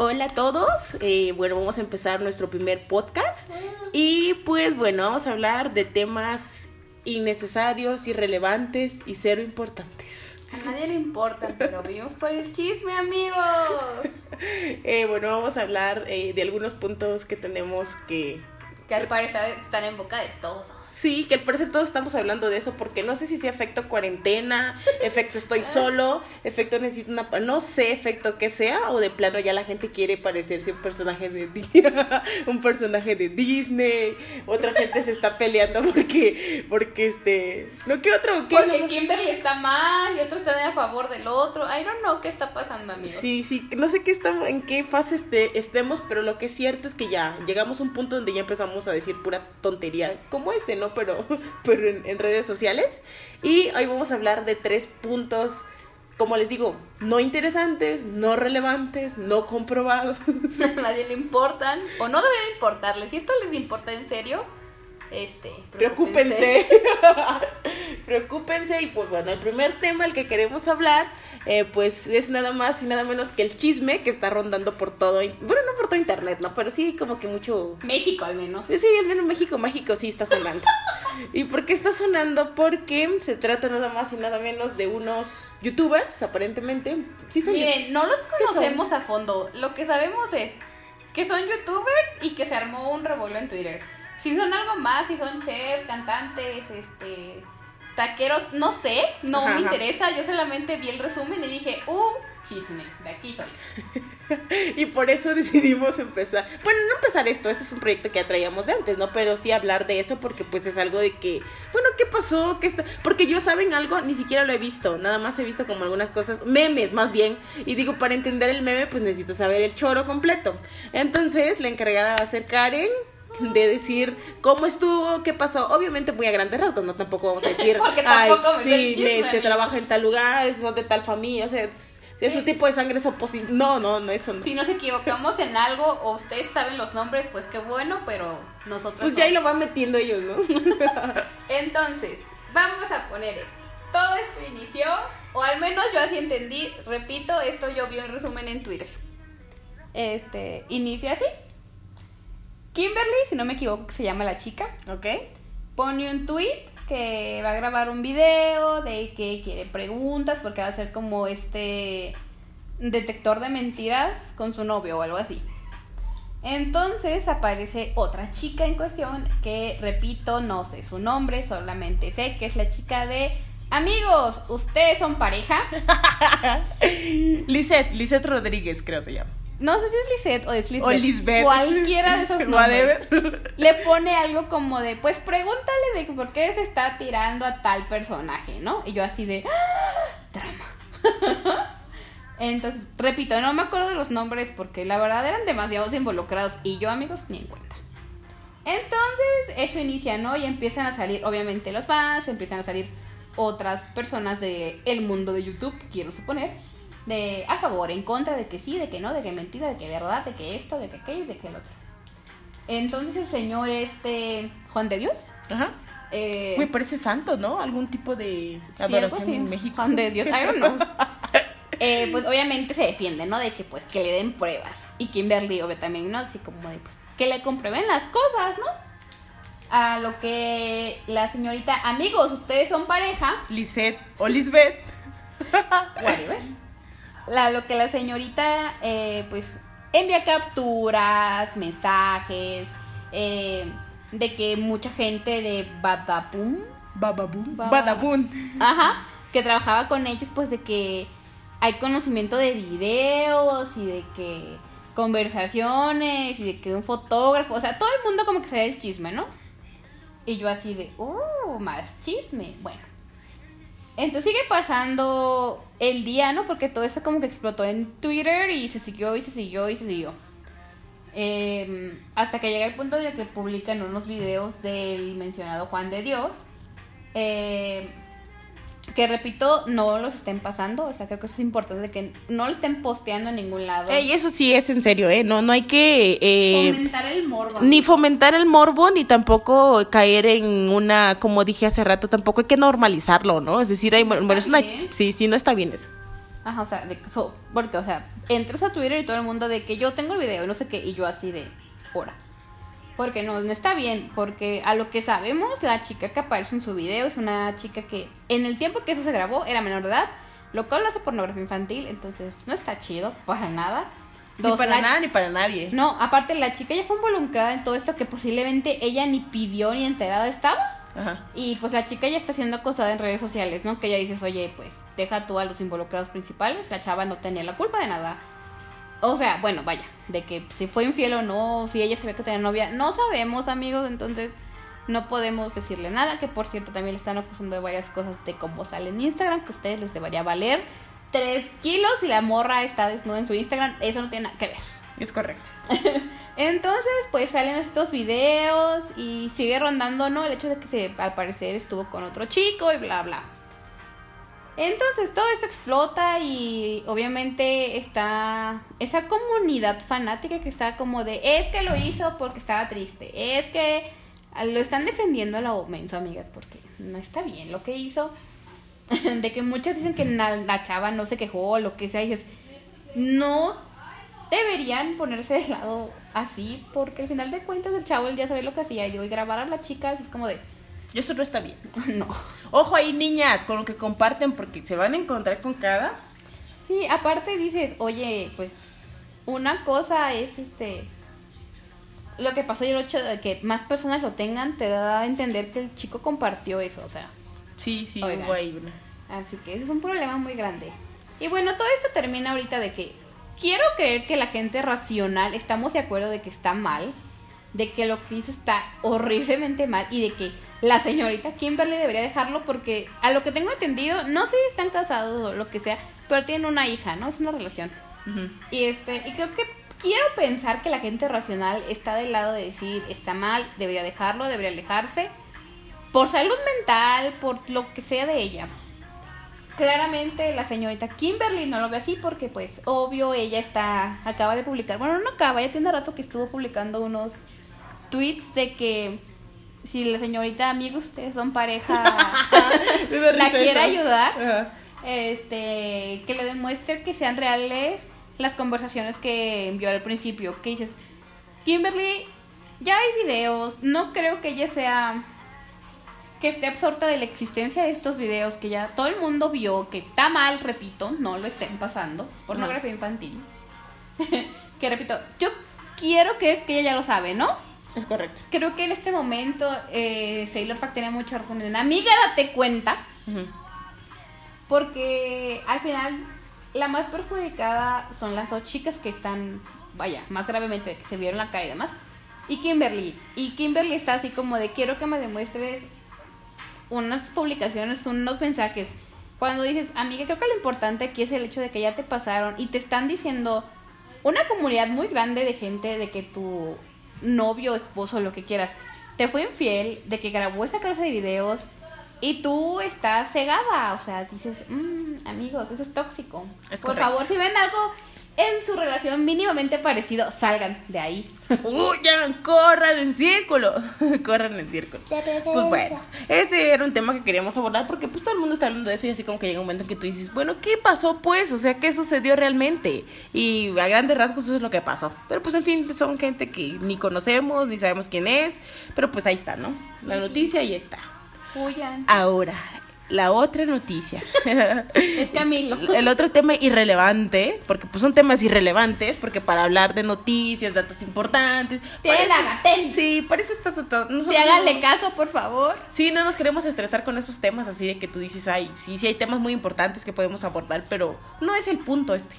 Hola a todos, eh, bueno, vamos a empezar nuestro primer podcast y pues bueno, vamos a hablar de temas innecesarios, irrelevantes y cero importantes. A nadie le importa, pero vivimos por el chisme, amigos. Eh, bueno, vamos a hablar eh, de algunos puntos que tenemos que... Que al parecer están en boca de todos. Sí, que al parecer todos estamos hablando de eso porque no sé si sea efecto cuarentena, efecto estoy solo, efecto necesito una... No sé efecto que sea o de plano ya la gente quiere parecerse un personaje de un personaje de Disney, otra gente se está peleando porque porque este no qué otro qué Porque Kimberly está mal y otros están a favor del otro. I don't know qué está pasando, amigos. Sí, sí, no sé qué estamos, en qué fase este- estemos, pero lo que es cierto es que ya llegamos a un punto donde ya empezamos a decir pura tontería, como este, ¿no? Pero, pero en, en redes sociales. Y hoy vamos a hablar de tres puntos, como les digo, no interesantes, no relevantes, no comprobados. A nadie le importan o no deberían importarles. Si esto les importa en serio, este, Preocúpense. Preocúpense y pues bueno, el primer tema el que queremos hablar eh, pues es nada más y nada menos que el chisme que está rondando por todo, bueno, no por todo internet, ¿no? Pero sí como que mucho... México al menos. Sí, al menos México Mágico sí está sonando. ¿Y por qué está sonando? Porque se trata nada más y nada menos de unos youtubers, aparentemente. Sí, son Miren, no los conocemos a fondo. Lo que sabemos es que son youtubers y que se armó un revuelo en Twitter. Si son algo más, si son chefs, cantantes, este, taqueros, no sé, no Ajá, me ajá. interesa. Yo solamente vi el resumen y dije, uh, chisme, de aquí soy. Y por eso decidimos empezar. Bueno, no empezar esto, este es un proyecto que ya traíamos de antes, ¿no? Pero sí hablar de eso porque pues es algo de que, bueno, ¿qué pasó? ¿Qué está? Porque yo saben algo, ni siquiera lo he visto, nada más he visto como algunas cosas, memes más bien. Y digo, para entender el meme, pues necesito saber el choro completo. Entonces, la encargada va a ser Karen de decir cómo estuvo, qué pasó, obviamente muy a grandes rasgos, no tampoco vamos a decir, ay, me sí, este amigo". trabaja en tal lugar, son de tal familia, o sea, es, es su tipo de sangre es oposi- No, no, no, eso no. Si nos equivocamos en algo o ustedes saben los nombres, pues qué bueno, pero nosotros Pues no. ya ahí lo van metiendo ellos, ¿no? Entonces, vamos a poner esto. Todo esto inició, o al menos yo así entendí, repito, esto yo vi un resumen en Twitter. Este, inicia así. Kimberly, si no me equivoco, que se llama la chica, ¿Ok? pone un tweet que va a grabar un video de que quiere preguntas porque va a ser como este detector de mentiras con su novio o algo así. Entonces aparece otra chica en cuestión que, repito, no sé su nombre, solamente sé que es la chica de amigos, ¿ustedes son pareja? Lisette, Lisette Rodríguez, creo se llama. No sé si es Lisette o es Lisbeth. O Lisbeth. Cualquiera de esos nombres. Le pone algo como de, pues pregúntale de por qué se está tirando a tal personaje, ¿no? Y yo así de, ¡Ah! drama. Entonces, repito, no me acuerdo de los nombres porque la verdad eran demasiados involucrados y yo, amigos, ni en cuenta. Entonces, eso inicia, ¿no? Y empiezan a salir, obviamente, los fans, empiezan a salir otras personas del el mundo de YouTube, quiero suponer, de a favor, en contra, de que sí, de que no, de que mentira, de que verdad, de que esto, de que aquello y de que el otro. Entonces el señor este Juan de Dios, Ajá. eh, Me parece santo, ¿no? Algún tipo de sí, adoración así, en México. Juan de Dios, I don't know. Eh, pues obviamente se defiende, ¿no? De que pues que le den pruebas. Y Kimberly, obvio, también, ¿no? Así como de pues que le comprueben las cosas, ¿no? A lo que la señorita, amigos, ustedes son pareja, Lisette o Lisbeth. whatever. La, lo que la señorita, eh, pues, envía capturas, mensajes, eh, de que mucha gente de Badabum, Bababun. Baba- Badabun. ajá, que trabajaba con ellos, pues, de que hay conocimiento de videos y de que conversaciones y de que un fotógrafo, o sea, todo el mundo como que sabe el chisme, ¿no? Y yo así de, uh, más chisme. Bueno. Entonces sigue pasando el día, ¿no? Porque todo eso como que explotó en Twitter y se siguió y se siguió y se siguió. Eh, hasta que llega el punto de que publican unos videos del mencionado Juan de Dios. eh, que repito, no los estén pasando, o sea, creo que eso es importante, que no lo estén posteando en ningún lado. Ey, eso sí es en serio, ¿eh? No, no hay que... eh, Fomentar el morbo. ni fomentar el morbo, ni tampoco caer en una, como dije hace rato, tampoco hay que normalizarlo, ¿no? Es decir, hay, bueno, es una- sí, sí, no está bien eso. Ajá, o sea, de, so- porque, o sea, entras a Twitter y todo el mundo de que yo tengo el video y no sé qué, y yo así de, hora. Porque no, no está bien, porque a lo que sabemos, la chica que aparece en su video es una chica que en el tiempo que eso se grabó era menor de edad, lo cual lo hace pornografía infantil, entonces no está chido, para nada. Ni para la- nada, ni para nadie. No, aparte la chica ya fue involucrada en todo esto que posiblemente ella ni pidió ni enterada estaba. Ajá. Y pues la chica ya está siendo acosada en redes sociales, ¿no? Que ya dices, oye, pues deja tú a los involucrados principales, la chava no tenía la culpa de nada. O sea, bueno, vaya, de que si fue infiel o no, si ella sabía que tenía novia, no sabemos, amigos, entonces no podemos decirle nada, que por cierto también le están acusando de varias cosas de cómo sale en Instagram, que a ustedes les debería valer 3 kilos y la morra está desnuda en su Instagram, eso no tiene nada que ver. Es correcto. Entonces, pues salen estos videos y sigue rondando, ¿no? El hecho de que se, al parecer estuvo con otro chico y bla, bla. Entonces todo esto explota y obviamente está esa comunidad fanática que está como de, es que lo hizo porque estaba triste, es que lo están defendiendo a la menso, amigas, porque no está bien lo que hizo. de que muchos dicen que la, chava no se quejó o lo que sea, y no deberían ponerse de lado así, porque al final de cuentas el chavo ya sabía lo que hacía, y hoy grabar a las chicas es como de, Y eso no está bien. no. Ojo ahí, niñas, con lo que comparten, porque se van a encontrar con cada. Sí, aparte dices, oye, pues una cosa es este lo que pasó y el hecho de que más personas lo tengan te da a entender que el chico compartió eso, o sea, Sí, sí, hubo ahí una. así que eso es un problema muy grande. Y bueno, todo esto termina ahorita de que quiero creer que la gente racional estamos de acuerdo de que está mal, de que lo que hizo está horriblemente mal y de que la señorita Kimberly debería dejarlo porque a lo que tengo entendido, no sé si están casados o lo que sea, pero tienen una hija, ¿no? Es una relación. Y este, y creo que quiero pensar que la gente racional está del lado de decir, está mal, debería dejarlo, debería alejarse, por salud mental, por lo que sea de ella. Claramente la señorita Kimberly no lo ve así porque pues obvio ella está, acaba de publicar, bueno no acaba, ya tiene rato que estuvo publicando unos tweets de que si la señorita amigo ustedes son pareja la quiere ayudar Ajá. este que le demuestre que sean reales las conversaciones que envió al principio que dices Kimberly ya hay videos no creo que ella sea que esté absorta de la existencia de estos videos que ya todo el mundo vio que está mal repito no lo estén pasando pornografía infantil que repito yo quiero creer que ella ya lo sabe no Es correcto. creo que en este momento eh, Sailor Fact tenía mucha razón en amiga date cuenta porque al final la más perjudicada son las dos chicas que están, vaya, más gravemente, que se vieron la cara y demás. Y Kimberly. Y Kimberly está así como de quiero que me demuestres unas publicaciones, unos mensajes. Cuando dices, amiga, creo que lo importante aquí es el hecho de que ya te pasaron y te están diciendo una comunidad muy grande de gente de que tu novio, esposo, lo que quieras, te fue infiel, de que grabó esa clase de videos y tú estás cegada. O sea, dices, "Mm, amigos, eso es tóxico. Es Por correcto. favor, si ven algo en su relación mínimamente parecido, salgan de ahí. Huyan, corran en círculo. corran en círculo. Pues bueno, ese era un tema que queríamos abordar porque pues todo el mundo está hablando de eso y así como que llega un momento en que tú dices, bueno, ¿qué pasó pues? O sea, ¿qué sucedió realmente? Y a grandes rasgos eso es lo que pasó. Pero pues en fin, son gente que ni conocemos, ni sabemos quién es, pero pues ahí está, ¿no? La noticia y está. Huyan. Ahora, la otra noticia. Es Camilo. El otro tema irrelevante, porque pues son temas irrelevantes, porque para hablar de noticias, datos importantes. Tiene la Gatel. Sí, para eso está todo. Sí, háganle caso, por favor. Sí, no nos queremos estresar con esos temas así de que tú dices, ay, sí, sí hay temas muy importantes que podemos abordar, pero no es el punto este.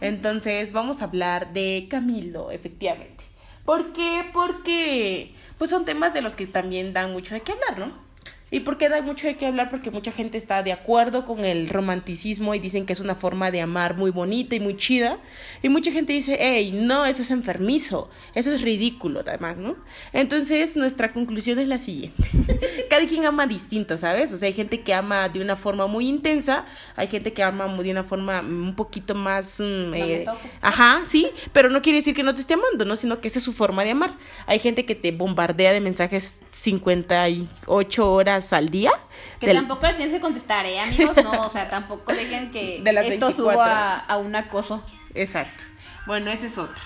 Entonces, vamos a hablar de Camilo, efectivamente. ¿Por qué? Porque pues son temas de los que también dan mucho de qué hablar, ¿no? ¿Y por qué da mucho de qué hablar? Porque mucha gente está de acuerdo con el romanticismo y dicen que es una forma de amar muy bonita y muy chida. Y mucha gente dice, hey, no, eso es enfermizo, eso es ridículo, además, ¿no? Entonces, nuestra conclusión es la siguiente. Cada quien ama distinto, ¿sabes? O sea, hay gente que ama de una forma muy intensa, hay gente que ama de una forma un poquito más... mm, No toco. Ajá, sí, pero no quiere decir que no te esté amando, ¿no? Sino que esa es su forma de amar. Hay gente que te bombardea de mensajes 58 horas al día. Que del- tampoco le tienes que contestar, ¿eh, amigos? No, o sea, tampoco dejen que De esto 24. suba a un acoso. Exacto. Bueno, esa es otra.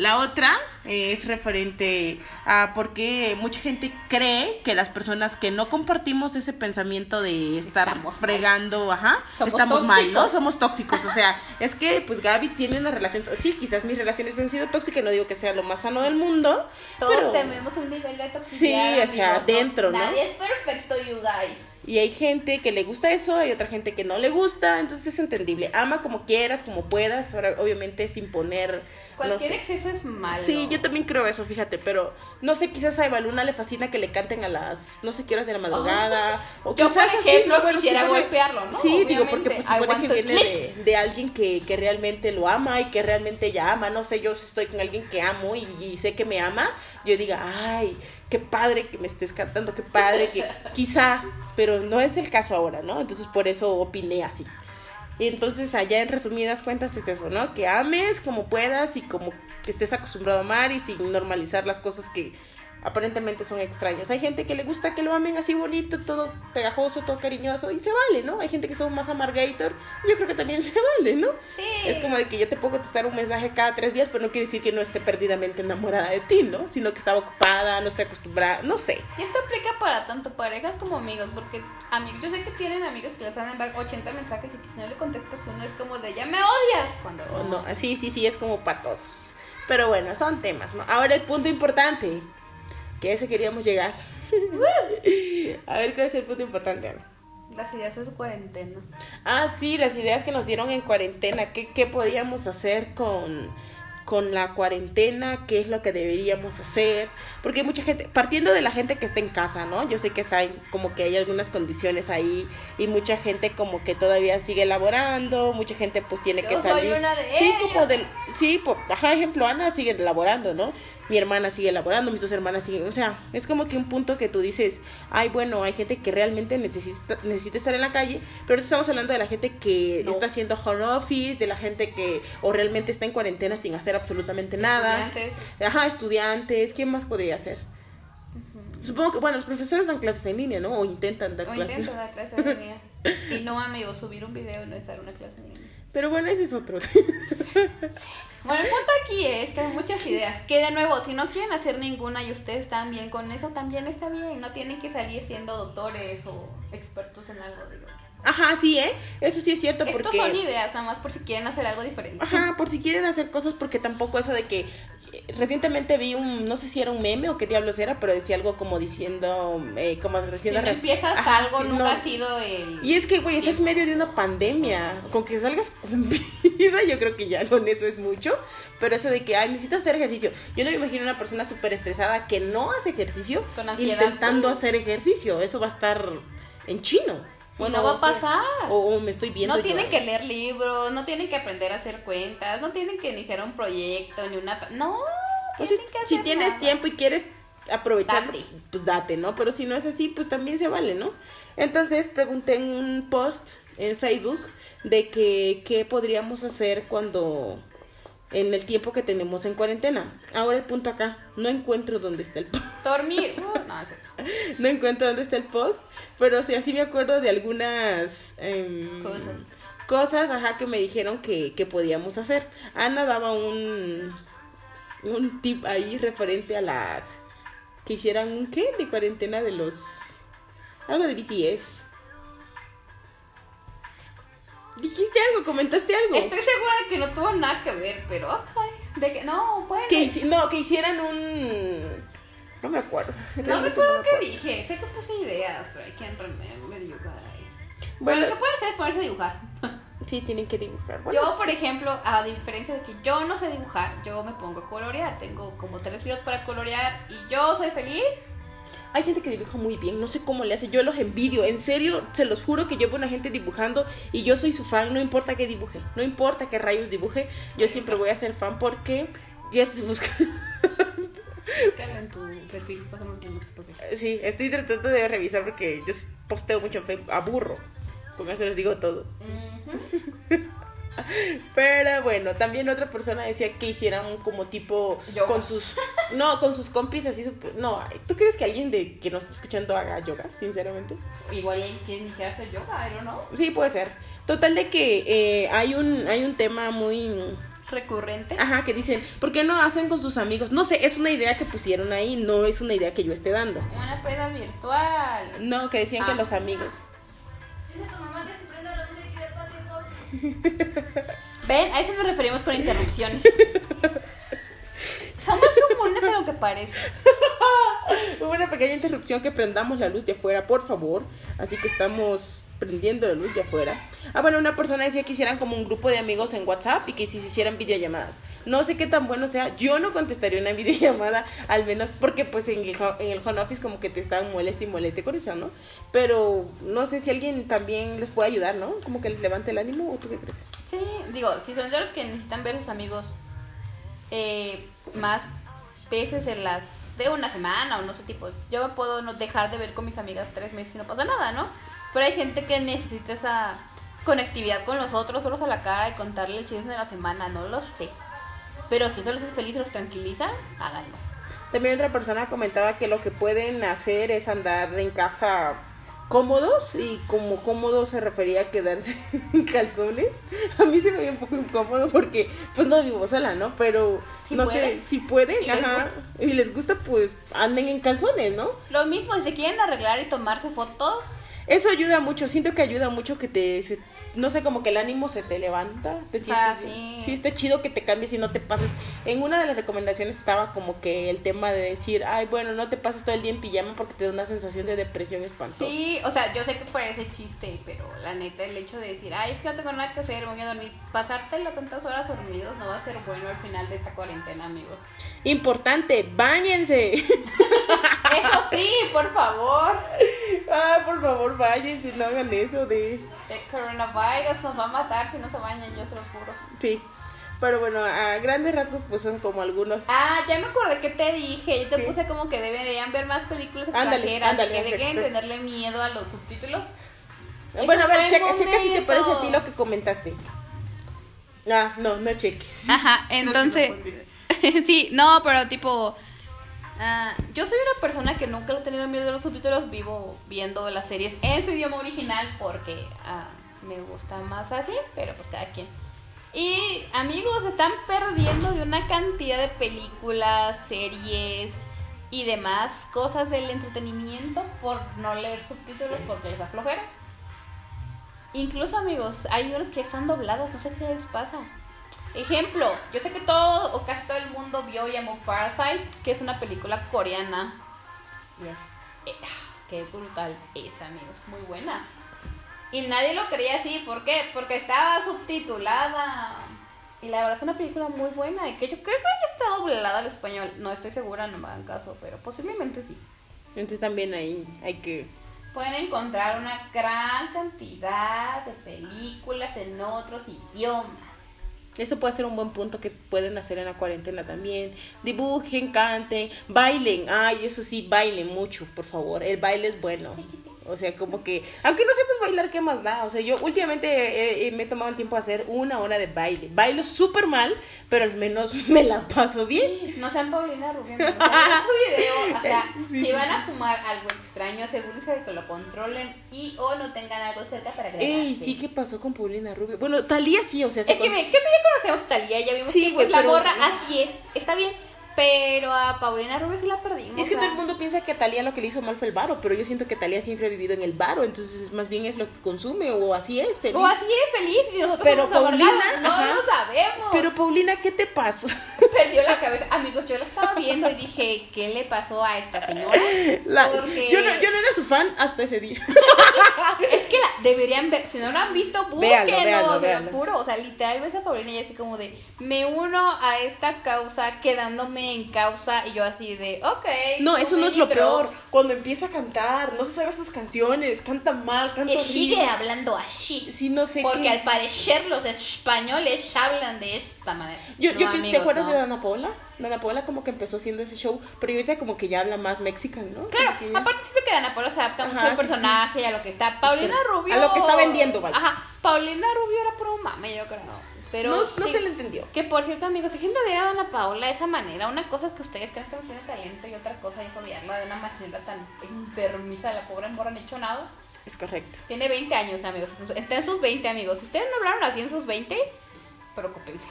La otra es referente a por qué mucha gente cree que las personas que no compartimos ese pensamiento de estar Estamos mal. fregando, ajá, Somos estamos mal, ¿no? Somos tóxicos. O sea, es que pues Gaby tiene una relación, sí, quizás mis relaciones han sido tóxicas, no digo que sea lo más sano del mundo, Todos pero... tenemos un nivel de toxicidad. Sí, o sea, amigos, dentro, ¿no? Nadie es perfecto, you guys. Y hay gente que le gusta eso, hay otra gente que no le gusta, entonces es entendible. Ama como quieras, como puedas, ahora obviamente sin poner... no Cualquier sé. exceso es malo. Sí, yo también creo eso, fíjate, pero no sé, quizás a Eva Luna le fascina que le canten a las no sé qué horas de la madrugada. o Yo, quizás por así, ejemplo, ¿no? Bueno, quisiera supone- golpearlo, ¿no? Sí, digo, porque pues supone que viene de alguien que, que realmente lo ama y que realmente ella ama. No sé, yo si estoy con alguien que amo y, y sé que me ama, yo diga, ay, qué padre que me estés cantando, qué padre que quizá, pero no es el caso ahora, ¿no? Entonces por eso opiné así. Y entonces allá en resumidas cuentas es eso, ¿no? Que ames como puedas y como que estés acostumbrado a amar y sin normalizar las cosas que aparentemente son extrañas. Hay gente que le gusta que lo amen así bonito, todo pegajoso, todo cariñoso y se vale, ¿no? Hay gente que son más amargator y yo creo que también se vale, ¿no? Sí. Es como de que yo te puedo contestar un mensaje cada tres días, pero no quiere decir que no esté perdidamente enamorada de ti, ¿no? Sino que estaba ocupada, no estoy acostumbrada, no sé. Y esto aplica para tanto parejas como amigos, porque amigos, yo sé que tienen amigos que les van a enviar 80 mensajes y que si no le contestas uno es como de ya me odias cuando O no, sí, sí, sí, es como para todos. Pero bueno, son temas, ¿no? Ahora el punto importante, que a ese queríamos llegar. a ver, ¿cuál es el punto importante, Ana? las ideas de su cuarentena. Ah, sí, las ideas que nos dieron en cuarentena. ¿Qué, qué podíamos hacer con, con la cuarentena? ¿Qué es lo que deberíamos hacer? Porque hay mucha gente, partiendo de la gente que está en casa, ¿no? Yo sé que está en- como que hay algunas condiciones ahí y mucha gente como que todavía sigue laborando, mucha gente pues tiene Yo que soy salir. una de sí, ellas. como del, sí, por, ajá, ejemplo, Ana sigue laborando, ¿no? Mi hermana sigue laborando, mis dos hermanas siguen, o sea, es como que un punto que tú dices, ay, bueno, hay gente que realmente necesita, necesita estar en la calle, pero ahorita estamos hablando de la gente que No. está haciendo home office, de la gente que o realmente está en cuarentena sin hacer absolutamente nada. Estudiantes. Ajá, estudiantes, ¿quién más podría hacer? Supongo que, bueno, los profesores dan clases en línea, ¿no? O intentan dar O clases. intento dar clase en línea. Y no, amigo, subir un video no es dar una clase en línea. Pero bueno, ese es otro. Bueno, el punto aquí es que hay muchas ideas. Que de nuevo, si no quieren hacer ninguna y ustedes están bien con eso, también está bien. No tienen que salir siendo doctores o expertos en algo. Digo. Ajá, sí, ¿eh? Eso sí es cierto Estos porque... son ideas, nada más por si quieren hacer algo diferente. Ajá, por si quieren hacer cosas, porque tampoco eso de que recientemente vi un, no sé si era un meme o qué diablos era, pero decía algo como diciendo, eh, como Si recién no empiezas Ajá, algo, nunca no. ha sido el... Y es que, güey, estás en medio de una pandemia. Con que salgas con vida, yo creo que ya con eso es mucho. Pero eso de que, ay, necesitas hacer ejercicio. Yo no me imagino una persona súper estresada que no hace ejercicio Con ansiedad. intentando hacer ejercicio. Eso va a estar en chino. Y no va a pasar. O, o me estoy viendo. No tienen que leer libros, no tienen que aprender a hacer cuentas, no tienen que iniciar un proyecto ni una... No, Pues si, tienes nada. tiempo y quieres aprovechar, Date. pues date, ¿no? Pero si no es así, pues también se vale, ¿no? Entonces pregunté en un post en Facebook de que qué podríamos hacer cuando en el tiempo que tenemos en cuarentena. Ahora el punto acá, no encuentro dónde está el post. Dormir. Uh, no, es eso. no encuentro dónde está el post, pero sí así me acuerdo de algunas em, Cosas. cosas, ajá, que me dijeron que, que podíamos hacer. Ana daba un, un tip ahí referente a las que hicieran un qué de cuarentena de los algo de BTS. Dijiste algo, comentaste algo. Estoy segura de que no tuvo nada que ver, pero... de que, no, bueno. Que no, que hicieran un no me acuerdo. No recuerdo me qué dije. Sé que puse ideas, pero I can't remember you guys. Bueno, Bueno, lo que pueden hacer es ponerse a dibujar. sí tienen que dibujar. Bueno, Yo, por ejemplo, a diferencia de que yo no sé dibujar, yo me pongo a colorear. Tengo como tres libros para colorear y yo soy feliz Hay gente que dibuja muy bien, no sé cómo le hace, yo los envidio, en serio, se los juro que yo veo una gente dibujando y yo soy su fan, no importa qué dibuje, no importa qué rayos dibuje, yo siempre voy a ser fan porque ya estoy buscando. En tu perfil, pasamos perfil. Sí, estoy tratando de revisar porque yo posteo mucho en Facebook, aburro, con eso les digo todo. Ujú. Pero bueno, también otra persona decía que hicieran como tipo Yoga. con sus no, con sus compis así no, ¿tú crees que alguien de que nos está escuchando haga yoga, sinceramente? Igual él quiere iniciar a hacer yoga, pero no. Sí, puede ser. Total de que eh, hay un hay un tema muy Recurrente. ajá, que dicen, ¿por qué no hacen con sus amigos? No sé, es una idea que pusieron ahí, no es una idea que yo esté dando. Una peda virtual. No, que decían que Ah. los amigos. Ven, a eso nos referimos con interrupciones. Somos comunes a lo que parece. Hubo una pequeña interrupción que prendamos la luz de afuera, por favor. Así que estamos prendiendo la luz de afuera. Ah, bueno, una persona decía que hicieran como un grupo de amigos en WhatsApp y que si se hicieran videollamadas. No sé qué tan bueno sea. Yo no contestaría una videollamada, al menos porque pues en el, home office como que te están moleste y moleste con eso, ¿no? Pero no sé si alguien también les puede ayudar, ¿no? Como que les levante el ánimo o tú qué crees. Sí, digo, si son de los que necesitan ver sus amigos eh, más veces de las de una semana o no sé tipo, yo puedo no dejar de ver con mis amigas tres meses y no pasa nada, ¿no? Pero hay gente que necesita esa conectividad con los otros, verlos a la cara y contarle el chisme de la semana, no lo sé. Pero si eso les hace feliz los tranquiliza, háganlo. También otra persona comentaba que lo que pueden hacer es andar en casa cómodos y como cómodo se refería a quedarse en calzones. A mí se me veía un poco incómodo porque pues no vivo sola, ¿no? Pero Si no pueden. sé, si pueden, Y les ajá, y les gusta pues anden en calzones, ¿no? Lo mismo, si se quieren arreglar y tomarse fotos, Eso ayuda mucho, siento que ayuda mucho que te, se- no sé, como que el ánimo se te levanta, te Ah, sientes sí. Sí, está chido que te cambies y no te pases. En una de las recomendaciones estaba como que el tema de decir, ay, bueno, no te pases todo el día en pijama porque te da una sensación de depresión espantosa. Sí, o sea, yo sé que parece chiste, pero la neta, el hecho de decir, ay, es que no tengo nada que hacer, voy a dormir, pasártela tantas horas dormidos no va a ser bueno al final de esta cuarentena, amigos. Importante, bañense. Eso sí, por favor. ah, por favor, váyanse, no hagan eso de... El coronavirus nos va a matar si no se bañan, yo se los juro. Sí. Pero bueno, a grandes rasgos pues son como algunos... Ah, ya me acordé que te dije, yo te ¿Qué? puse como que deberían ver más películas Ándale, extranjeras, ándale, que dejen exacto. tenerle miedo a los subtítulos. es bueno, a ver, checa, checa si te parece a ti lo que comentaste. Ah, no, no cheques. Ajá, entonces. sí, no, pero tipo. Ah, yo soy una persona que nunca le he tenido miedo a los subtítulos. Vivo viendo las series en su idioma original porque ah, me gusta más así, pero pues cada quien. Y amigos, están perdiendo de una cantidad de películas, series y demás cosas del entretenimiento por no leer subtítulos porque les da flojera. Incluso amigos, hay unas que están dobladas, no sé qué les pasa. Ejemplo, yo sé que todo o casi todo el mundo vio y amó Parasite, que es una película coreana. Y es. eh, qué brutal es, amigos, muy buena. Y nadie lo creía así, ¿por qué? Porque estaba subtitulada. Y la verdad es una película muy buena, y que yo creo que estado doblada al español. No estoy segura, no me hagan caso, pero posiblemente sí. Entonces también ahí hay que... Pueden encontrar una gran cantidad de películas en otros idiomas. Eso puede ser un buen punto que pueden hacer en la cuarentena también. Dibujen, canten, bailen. Ay, eso sí, bailen mucho, por favor. El baile es bueno. O sea, como que, aunque no sepas bailar, ¿qué más da? O sea, yo últimamente eh, me he tomado el tiempo de hacer una hora de baile. Bailo súper mal, pero al menos me la paso bien. No sean Paulina Rubio, video. O sea, Sí, si sí, van a fumar algo extraño, asegúrense de que lo controlen y o no tengan algo cerca para grabarse. Ey, sí, ¿qué pasó con Paulina Rubio? Bueno, Talía sí, o sea, Es se que, con- me, que ya conocemos a Talía, ya vimos que pues, la pero- morra así es. Está bien. Pero a Paulina Rubio sí la perdimos. Es que todo el mundo piensa que a Talía lo que le hizo mal fue el varo, pero yo siento que Talía siempre ha vivido en el varo, entonces más bien es lo que consume o así es, feliz. O así es feliz y nosotros Pero somos. Paulina, No ajá. lo sabemos. Pero Paulina, ¿qué te pasó? perdió la cabeza. Amigos, yo la estaba viendo y dije, ¿qué le pasó a esta señora? La- Porque- yo, no, yo no era su fan hasta ese día. Es que la deberían ver, si no lo han visto, búsquenlo, se los juro. O sea, literal ves a Paulina y así como de, me uno a esta causa quedándome en causa y yo así de, ok. No, eso no es lo peor. cuando empieza a cantar, no se sabe sus canciones, canta mal, canta Y horrible. sigue hablando así. Sí, no sé Porque qué. al parecer los españoles hablan de esta manera. Yo, No, yo amigos, ¿te acuerdas no. de Dana Paola? Dana Paola como que empezó haciendo ese show, pero ahorita como que ya habla más mexicano, ¿no? Claro, que- aparte siento que Dana Paola se adapta Ajá, mucho al sí, personaje y a lo que está. Paulina Espera, Rubio. a lo que está vendiendo, vaya. Ajá, Paulina Rubio era pro mame, yo creo. Pero no, no se le entendió. Que por cierto, amigos, dejen de odiar a Dana Paola de esa manera. Una cosa es que ustedes crean que no tiene talento y otra cosa es odiarla de una manera tan enfermiza. La pobre morra no ha hecho nada. Es correcto. Tiene 20 años, amigos. Está en sus 20, amigos. Si ustedes no hablaron así en sus 20, preocupense.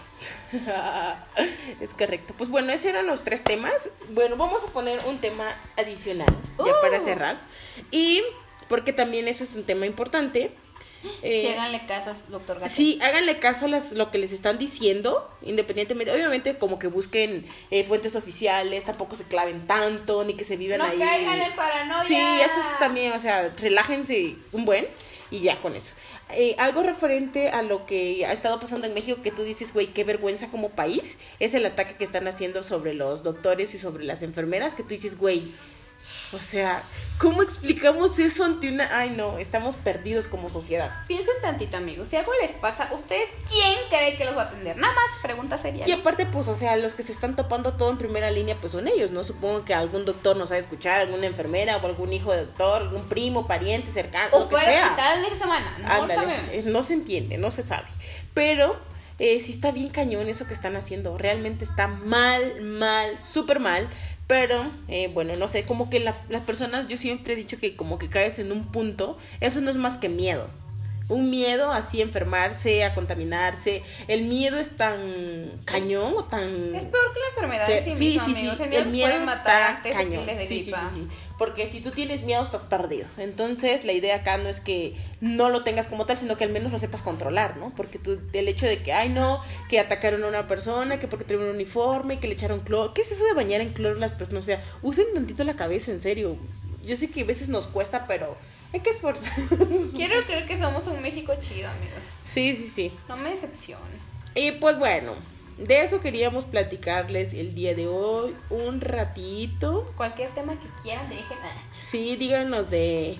es correcto. Pues bueno, esos eran los tres temas. Bueno, vamos a poner un tema adicional, ya Uh. para cerrar. Y porque también eso es un tema importante. Eh, sí, háganle caso, doctor Gatel. Sí, háganle caso a las, lo que les están diciendo, independientemente, obviamente como que busquen eh, fuentes oficiales, tampoco se claven tanto, ni que se vivan No ahí. caigan en paranoia. Sí, eso es también, o sea, relájense un buen y ya con eso. Eh, algo referente a lo que ha estado pasando en México que tú dices, güey, qué vergüenza como país, es el ataque que están haciendo sobre los doctores y sobre las enfermeras, que tú dices, güey, o sea, ¿cómo explicamos eso ante una... Ay, no, estamos perdidos como sociedad. Piensen tantito, amigos. Si algo les pasa, ¿ustedes quién cree que los va a atender? Nada más, pregunta seria. Y aparte, pues, o sea, los que se están topando todo en primera línea, pues son ellos, ¿no? Supongo que algún doctor nos ha de escuchar, alguna enfermera o algún hijo de doctor, algún primo, pariente, cercano, O lo que fue al sea. hospital esta semana. No Ándale, eh, no se entiende, no se sabe. Pero eh, sí está bien cañón eso que están haciendo. Realmente está mal, mal, súper mal. Pero, eh, bueno, no sé, como que la- las personas, yo siempre he dicho que como que caes en un punto, eso no es más que miedo. Un miedo así a enfermarse, a contaminarse. El miedo es tan cañón o tan... Es peor que la enfermedad en sí, Sí, misma, sí, sí, el El miedo, miedo puede matar está cañón. de Sí, sí, sí, sí. Porque si tú tienes miedo, estás perdido. Entonces, la idea acá no es que no lo tengas como tal, sino que al menos lo sepas controlar, ¿no? Porque tú, el hecho de que, ay, no, que atacaron a una persona, que porque traía un uniforme, que le echaron cloro. ¿Qué es eso de bañar en cloro a las personas? O sea, usen tantito la cabeza, en serio. Yo sé que a veces nos cuesta, pero hay que esforzarnos. Quiero creer que somos un México chido, amigos. Sí, sí, sí. No me decepciones. Y pues bueno, de eso queríamos platicarles el día de hoy, un ratito. Cualquier tema que quieran, dejen. Sí, díganos de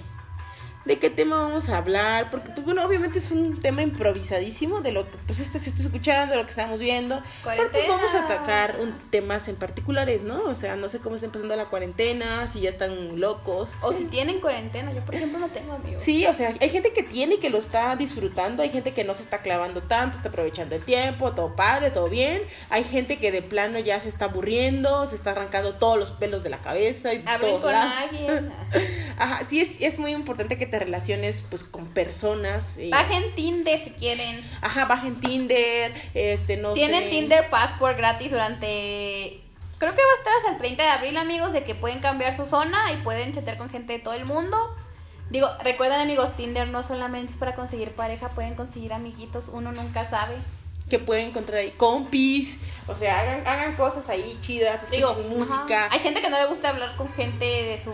de qué tema vamos a hablar, porque pues bueno, obviamente es un tema improvisadísimo de lo que pues este se está escuchando, de lo que estamos viendo. Pero pues vamos a atacar un, temas en particulares, ¿no? O sea, no sé cómo está empezando la cuarentena, si ya están locos. O si tienen cuarentena, yo por ejemplo no tengo amigos. Sí, o sea, hay gente que tiene y que lo está disfrutando, hay gente que no se está clavando tanto, está aprovechando el tiempo, todo padre, todo bien. Hay gente que de plano ya se está aburriendo, se está arrancando todos los pelos de la cabeza y Hablen todo con alguien. Ajá, sí es, es muy importante que te relaciones pues con personas. eh, Bajen Tinder si quieren. Ajá, bajen Tinder, este, no Tienen sé. Tinder Passport gratis durante. Creo que va a estar hasta el 30 de abril, amigos, de que pueden cambiar su zona y pueden chatear con gente de todo el mundo. Digo, recuerden, amigos, Tinder no solamente es para conseguir pareja, pueden conseguir amiguitos, uno nunca sabe. Que pueden encontrar ahí compis, o sea, hagan, hagan cosas ahí chidas, Digo, escuchen música. ajá. hay gente que no le gusta hablar con gente de su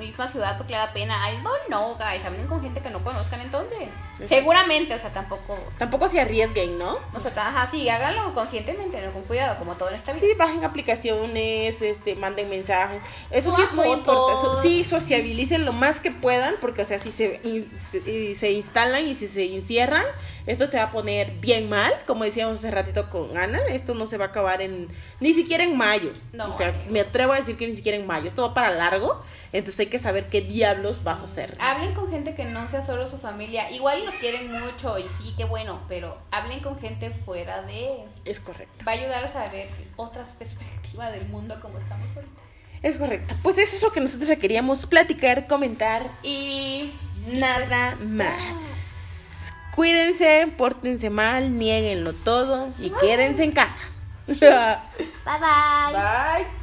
misma ciudad porque le da pena. Ay, no, no, guys, hablen con gente que no conozcan entonces. Seguramente, o sea, tampoco. Tampoco se arriesguen, ¿no? O sea, ajá, sí, háganlo conscientemente, no con cuidado, como todo en esta vida. Sí, bajen aplicaciones, este, manden mensajes. Eso sí es muy importante. Sí, sociabilicen lo más que puedan, porque, o sea, si se, in- se, y se instalan y si se encierran, esto se va a poner bien mal, como decíamos hace ratito con Ana. Esto no se va a acabar en, ni siquiera en mayo. No, o sea, amigo. me atrevo a decir que ni siquiera en mayo. Esto va para largo, entonces hay que saber qué diablos vas a hacer. Hablen con gente que no sea solo su familia. Igual los quieren mucho y sí, qué bueno, pero hablen con gente fuera de... Es correcto. Va a ayudar a saber otras perspectivas del mundo como estamos ahorita. Es correcto. Pues eso es lo que nosotros le queríamos platicar, comentar y nada más. Cuídense, pórtense mal, nieguenlo todo y quédense en casa. Bye bye. Bye.